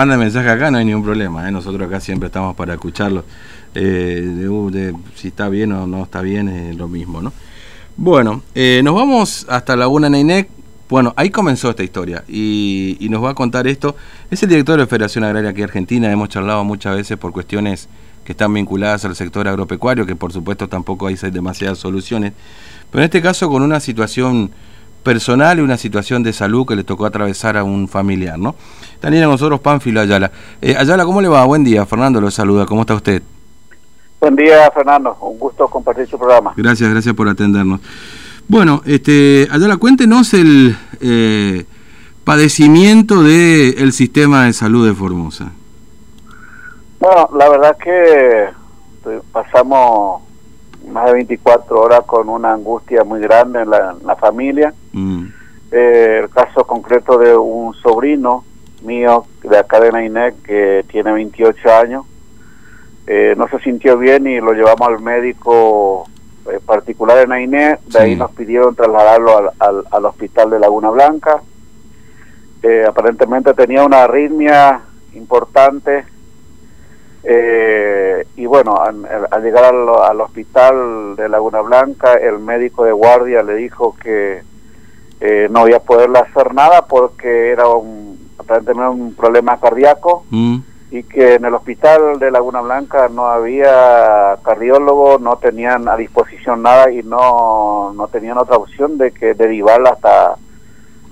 manda mensaje acá, no hay ningún problema. ¿eh? Nosotros acá siempre estamos para escucharlo. Eh, uh, si está bien o no está bien, es lo mismo, ¿no? Bueno, eh, nos vamos hasta Laguna Neinec. Bueno, ahí comenzó esta historia y, nos va a contar esto. Es el director de la Federación Agraria aquí en Argentina. Hemos charlado muchas veces por cuestiones que están vinculadas al sector agropecuario, que por supuesto tampoco hay demasiadas soluciones. Pero en este caso con una situación personal y una situación de salud que le tocó atravesar a un familiar, ¿no? También a nosotros Pánfilo Ayala. Eh, Ayala, ¿cómo le va? Buen día, Fernando lo saluda, ¿cómo está usted? Buen día, Fernando, un gusto compartir su programa. Gracias, gracias por atendernos. Bueno, este, Ayala, cuéntenos el eh, padecimiento del el sistema de salud de Formosa. Bueno, la verdad que pasamos más de 24 horas con una angustia muy grande en la, en la familia. Eh, el caso concreto de un sobrino mío de acá de Nainec que tiene 28 años, eh, no se sintió bien y lo llevamos al médico eh, particular de Nainec, de sí. ahí nos pidieron trasladarlo al, al, al, hospital de Laguna Blanca. Eh, aparentemente tenía una arritmia importante eh, y bueno, al, al llegar al, al, hospital de Laguna Blanca, el médico de guardia le dijo que eh, no iba a poderle hacer nada porque era un, aparentemente un problema cardíaco mm. y que en el hospital de Laguna Blanca no había cardiólogo, no tenían a disposición nada y no, no tenían otra opción de que derivarla hasta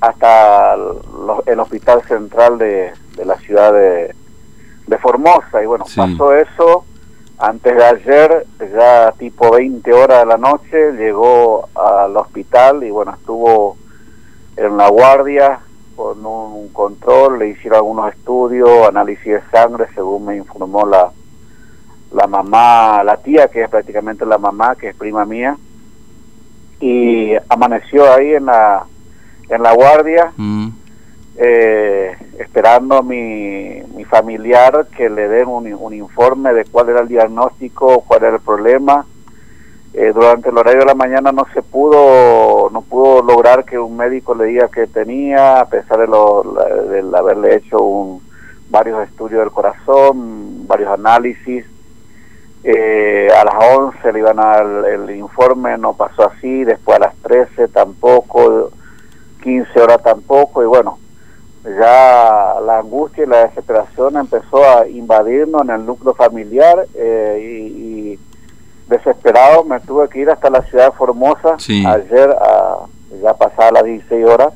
hasta el, el hospital central de, de la ciudad de, de Formosa y bueno, sí. pasó eso antes de ayer, ya tipo 20 horas de la noche, llegó al hospital y bueno, estuvo en la guardia con un control, le hicieron algunos estudios, análisis de sangre, según me informó la, la mamá, la tía, que es prácticamente la mamá, que es prima mía, y amaneció ahí en la, en la guardia. Mm eh, esperando a mi, mi, familiar que le den un, un, informe de cuál era el diagnóstico, cuál era el problema. Eh, durante el horario de la mañana no se pudo, no pudo lograr que un médico le diga que tenía, a pesar de, lo, de, de haberle hecho un, varios estudios del corazón, varios análisis. Eh, a las 11 le iban a dar el informe, no pasó así, después a las 13 tampoco, 15 horas tampoco, y bueno, ya la angustia y la desesperación empezó a invadirnos en el núcleo familiar eh, y, y, desesperado me tuve que ir hasta la ciudad de Formosa sí. ayer a ya pasadas las 16 horas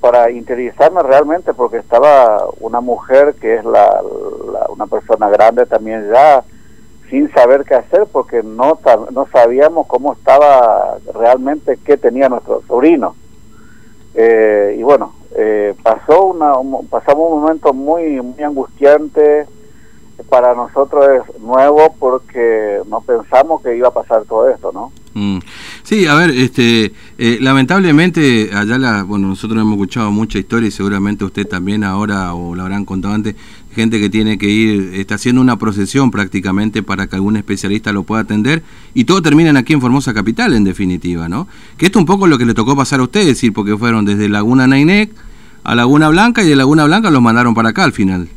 para interiorizarme realmente porque estaba una mujer que es la, la, una persona grande también ya sin saber qué hacer porque no, no sabíamos cómo estaba realmente qué tenía nuestro sobrino eh, y bueno eh, pasó una, un, pasamos un momento muy, muy angustiante, para nosotros es nuevo porque no pensamos que iba a pasar todo esto, ¿no? Mm. Sí, a ver, este, eh, lamentablemente allá la, bueno, nosotros hemos escuchado mucha historia y seguramente usted también ahora o lo habrán contado antes, gente que tiene que ir, está haciendo una procesión prácticamente para que algún especialista lo pueda atender y todo terminan aquí en Formosa Capital en definitiva, ¿no? Que esto es un poco lo que le tocó pasar a ustedes, decir, porque fueron desde Laguna Nainec a Laguna Blanca y de Laguna Blanca los mandaron para acá al final.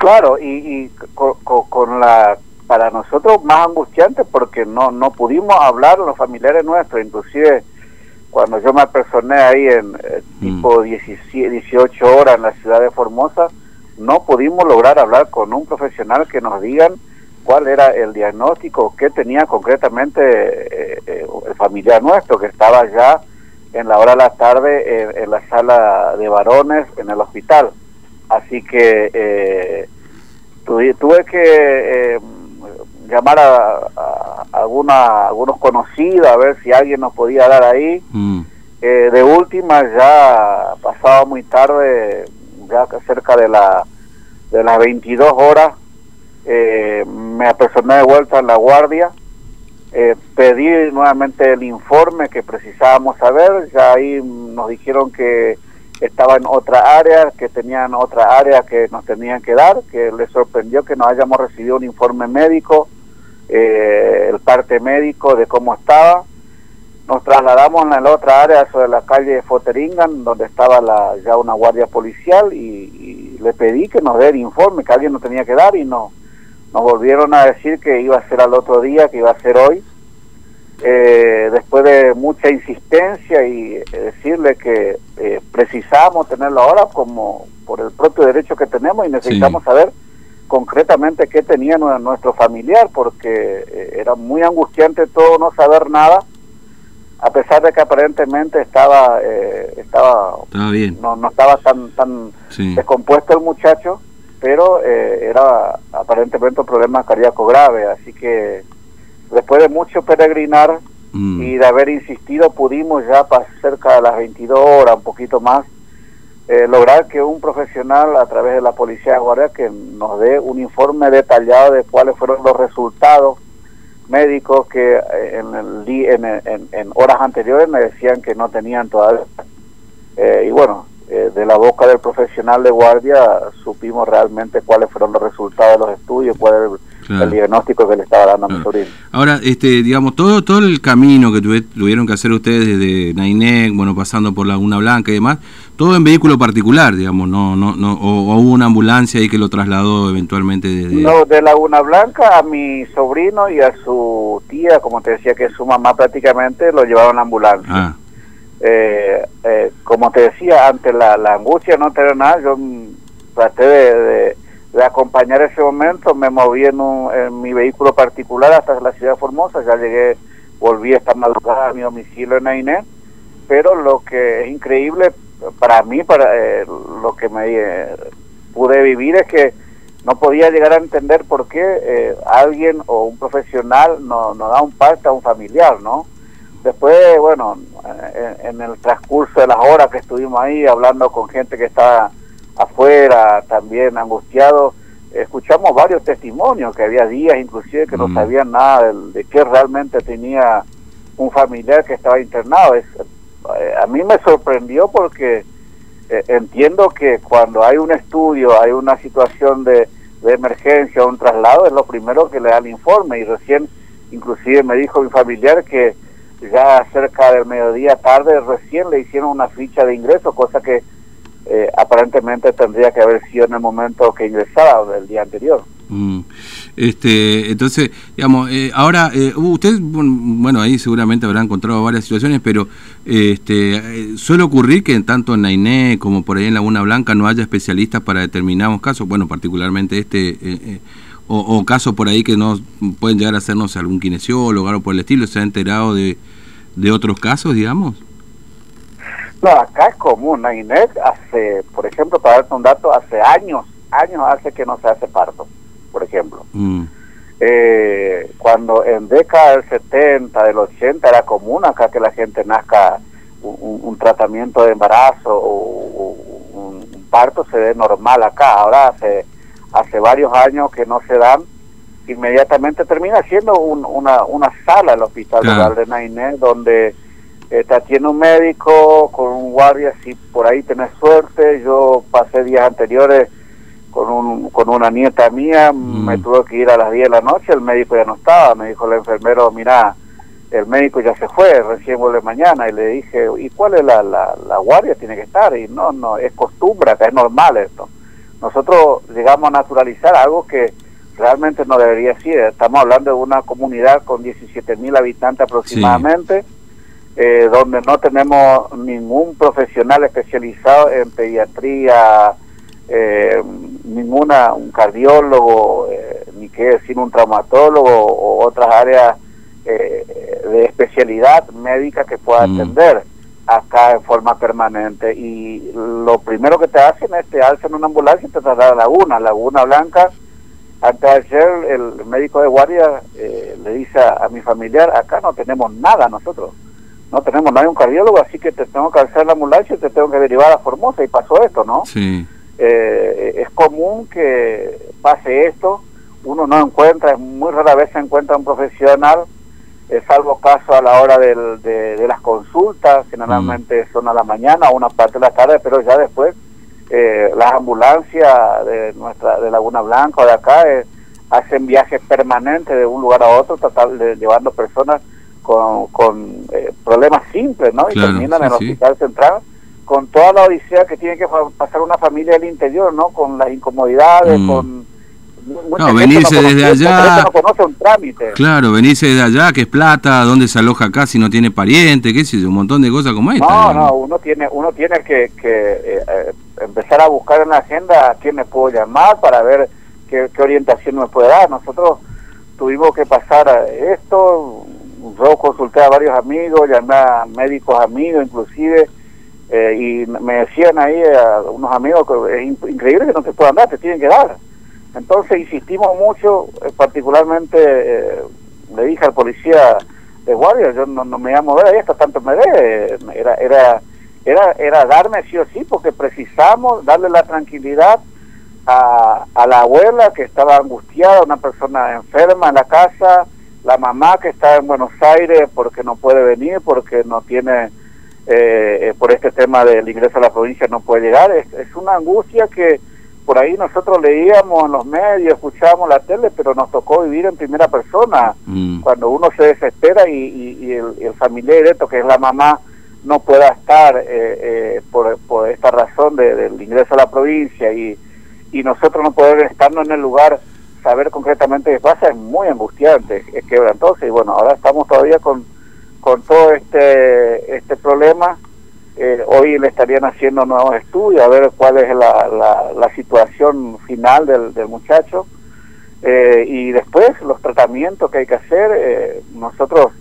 Claro, y, y con, con, la para nosotros más angustiante porque no no pudimos hablar los familiares nuestros, inclusive cuando yo me personé ahí en eh, tipo mm. 17, 18 horas en la ciudad de Formosa, no pudimos lograr hablar con un profesional que nos digan cuál era el diagnóstico, qué tenía concretamente eh, eh, el familiar nuestro que estaba ya en la hora de la tarde en, en la sala de varones en el hospital. Así que eh, tuve, tuve, que eh, llamar a, a, a, alguna, algunos conocidos a ver si alguien nos podía dar ahí. Mm. Eh, de última ya pasaba muy tarde, ya cerca de, la, de las 22 horas, eh, me apersoné de vuelta en la guardia eh, pedí nuevamente el informe que precisábamos saber, ya ahí nos dijeron que estaba en otra área, que tenían otra área que nos tenían que dar, que les sorprendió que no hayamos recibido un informe médico, eh, el parte médico de cómo estaba. Nos trasladamos en la otra área, sobre la calle de Foteringan, donde estaba la, ya una guardia policial y, y le pedí que nos dé el informe que alguien nos tenía que dar y no nos volvieron a decir que iba a ser al otro día, que iba a ser hoy. Eh, después de mucha insistencia y eh, decirle que eh, precisamos tenerlo ahora como por el propio derecho que tenemos y necesitamos saber concretamente qué tenía nuestro familiar porque era muy angustiante todo no saber nada a pesar de que aparentemente estaba estaba, bien. No, no estaba tan tan descompuesto el muchacho pero era aparentemente un problema cardíaco grave así que después de mucho peregrinar mm. y de haber insistido, pudimos ya para cerca de las 22 horas, un poquito más, eh, lograr que un profesional a través de la policía de guardia que nos dé un informe detallado de cuáles fueron los resultados médicos que eh, en, el, en, en, horas anteriores me decían que no tenían todavía. Eh, y bueno, de la boca del profesional de guardia supimos realmente cuáles fueron los resultados de los estudios, cuál el diagnóstico que le estaba dando a mi sobrino. Ahora, este, digamos, todo todo el camino que tuvieron que hacer ustedes desde Nainec, bueno, pasando por Laguna Blanca y demás, todo en vehículo particular, digamos, no, no, no, o, hubo una ambulancia ahí que lo trasladó eventualmente desde... No, de Laguna Blanca a mi sobrino y a su tía, como te decía que es su mamá prácticamente, lo llevaron a ambulancia. Ah. Eh, eh, como te decía, ante la, angustia no tener nada, yo traté de de acompañar ese momento, me moví en, en mi vehículo particular hasta la ciudad de Formosa, ya llegué, volví esta madrugada a mi domicilio en Ainé, pero lo que es increíble para mí, para eh, lo que me eh, pude vivir es que no podía llegar a entender por qué eh, alguien o un profesional no, no da un parte a un familiar, ¿no? Después, bueno, en, en, el transcurso de las horas que estuvimos ahí hablando con gente que estaba afuera, también angustiado. Escuchamos varios testimonios, que había días inclusive que no mm. sabían nada de, qué realmente tenía un familiar que estaba internado. Es, eh, a mí me sorprendió porque eh, entiendo que cuando hay un estudio, hay una situación de, de emergencia, un traslado, es lo primero que le da el informe y recién inclusive me dijo mi familiar que ya cerca del mediodía tarde recién le hicieron una ficha de ingreso, cosa que eh, aparentemente tendría que haber sido en el momento que ingresaba del día anterior. Mm. Este, entonces, digamos, eh, ahora, eh, usted, bueno, ahí seguramente habrá encontrado varias situaciones, pero este, suele ocurrir que tanto en la como por ahí en Laguna Blanca no haya especialistas para determinados casos, bueno, particularmente este, o, casos por ahí que no pueden llegar a hacernos algún kinesiólogo o algo por el estilo, ¿se ha enterado de, de otros casos, digamos? No, acá es común. INEC hace, por ejemplo, para darte un dato, hace años, años hace que no se hace parto, por ejemplo. Mm. Eh, cuando en década del 70, del 80 era común acá que la gente nazca un, tratamiento de embarazo o, un, parto se dé normal acá. Ahora hace, hace varios años que no se dan inmediatamente termina siendo una, una sala el hospital de Nainé donde eh, tiene un médico con un guardia si por ahí tenés suerte. Yo pasé días anteriores con un, con una nieta mía. Mm. me tuve que ir a las 10 de la noche. El médico ya no estaba. Me dijo el enfermero mira el médico ya se fue recién vuelve mañana y le dije y cuál es la, la, guardia tiene que estar y no no es costumbre es normal esto nosotros llegamos a naturalizar algo que realmente no debería ser. Estamos hablando de una comunidad con 17 mil habitantes aproximadamente eh, donde no tenemos ningún profesional especializado en pediatría, eh, ninguna, un cardiólogo, eh, ni qué decir un traumatólogo o otras áreas de especialidad médica que pueda mm. atender acá en forma permanente. Y lo primero que te hacen es te alzan una ambulancia y te trasladan a Laguna, Laguna Blanca. Antes de ayer el médico de guardia le dice a mi familiar, acá no tenemos nada nosotros no tenemos nadie un cardiólogo, así que te tengo que alzar la ambulancia y te tengo que derivar a Formosa y pasó esto, ¿no? Sí. Eh, es común que pase esto, uno no encuentra, muy rara vez se encuentra un profesional, eh, salvo caso a la hora del, de, las consultas, generalmente mm. son a la mañana o una parte de la tarde, pero ya después eh, las ambulancias de nuestra de Laguna Blanca o de acá hacen viajes permanentes de un lugar a otro, tratar de, llevando personas con, con eh, problemas simples, ¿no? Y terminan en el hospital central con toda la odisea que tiene que pasar una familia del interior, ¿no? Con las incomodidades, mm. con no, venirse desde allá. Claro, venirse desde allá, que es plata, dónde se aloja acá si no tiene pariente, qué sé yo, un montón de cosas como esta. No, no, uno tiene, uno tiene que, que eh, eh, empezar a buscar en la agenda a quién me puedo llamar para ver qué, orientación me puede dar. Nosotros tuvimos que pasar esto, yo consulté a varios amigos, llamé a médicos amigos inclusive, eh, y me decían ahí a unos amigos que es increíble que no te puedan dar, te tienen que dar. Entonces insistimos mucho, eh, particularmente eh, le dije al policía de guardia, yo no, me llamo a ver ahí hasta tanto me dé, era, era, era, era darme sí o sí, porque precisamos darle la tranquilidad a, a la abuela que estaba angustiada, una persona enferma en la casa, la mamá que está en Buenos Aires porque no puede venir, porque no tiene, eh, por este tema del ingreso a la provincia no puede llegar, es, es una angustia que por ahí nosotros leíamos en los medios, escuchábamos la tele, pero nos tocó vivir en primera persona, mm. cuando uno se desespera y, el, familiar directo, que es la mamá, no pueda estar eh, eh, por, por, esta razón del ingreso a la provincia y, y nosotros no poder estarnos en el lugar, saber concretamente qué pasa, es muy angustiante, es quebrantoso y bueno, ahora estamos todavía con, con todo este, este problema eh, hoy le estarían haciendo nuevos estudios a ver cuál es la, la, situación final del, del muchacho eh, y después los tratamientos que hay que hacer. Eh, nosotros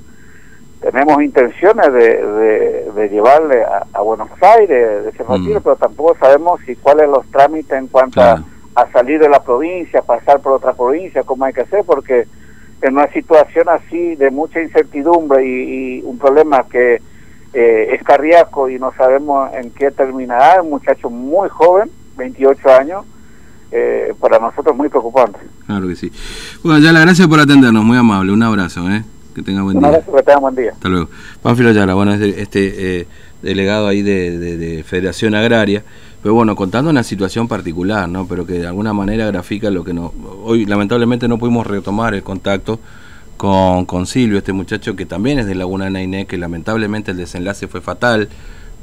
tenemos intenciones de, de, llevarle a, Buenos Aires, de ese mm. pero tampoco sabemos si cuáles los trámites en cuanto a, salir de la provincia, pasar por otra provincia, cómo hay que hacer, porque en una situación así de mucha incertidumbre y un problema que eh, es cardíaco y no sabemos en qué terminará, un muchacho muy joven, 28 años, eh, para nosotros muy preocupante. Claro que sí. Bueno, ya la gracias por atendernos, muy amable, un abrazo, ¿eh? que tenga buen día. Un abrazo, que tenga buen día. Hasta luego. Pánfilo Ayala, bueno, es este eh, delegado ahí de, de, Federación Agraria, pero bueno, contando una situación particular, ¿no? Pero que de alguna manera grafica lo que no... Hoy lamentablemente no pudimos retomar el contacto con, con Silvio, este muchacho que también es de Laguna Nainé, que lamentablemente el desenlace fue fatal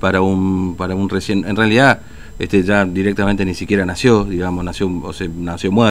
para un, para un recién, en realidad este ya directamente ni siquiera nació, digamos, nació, o sea, nació muerto.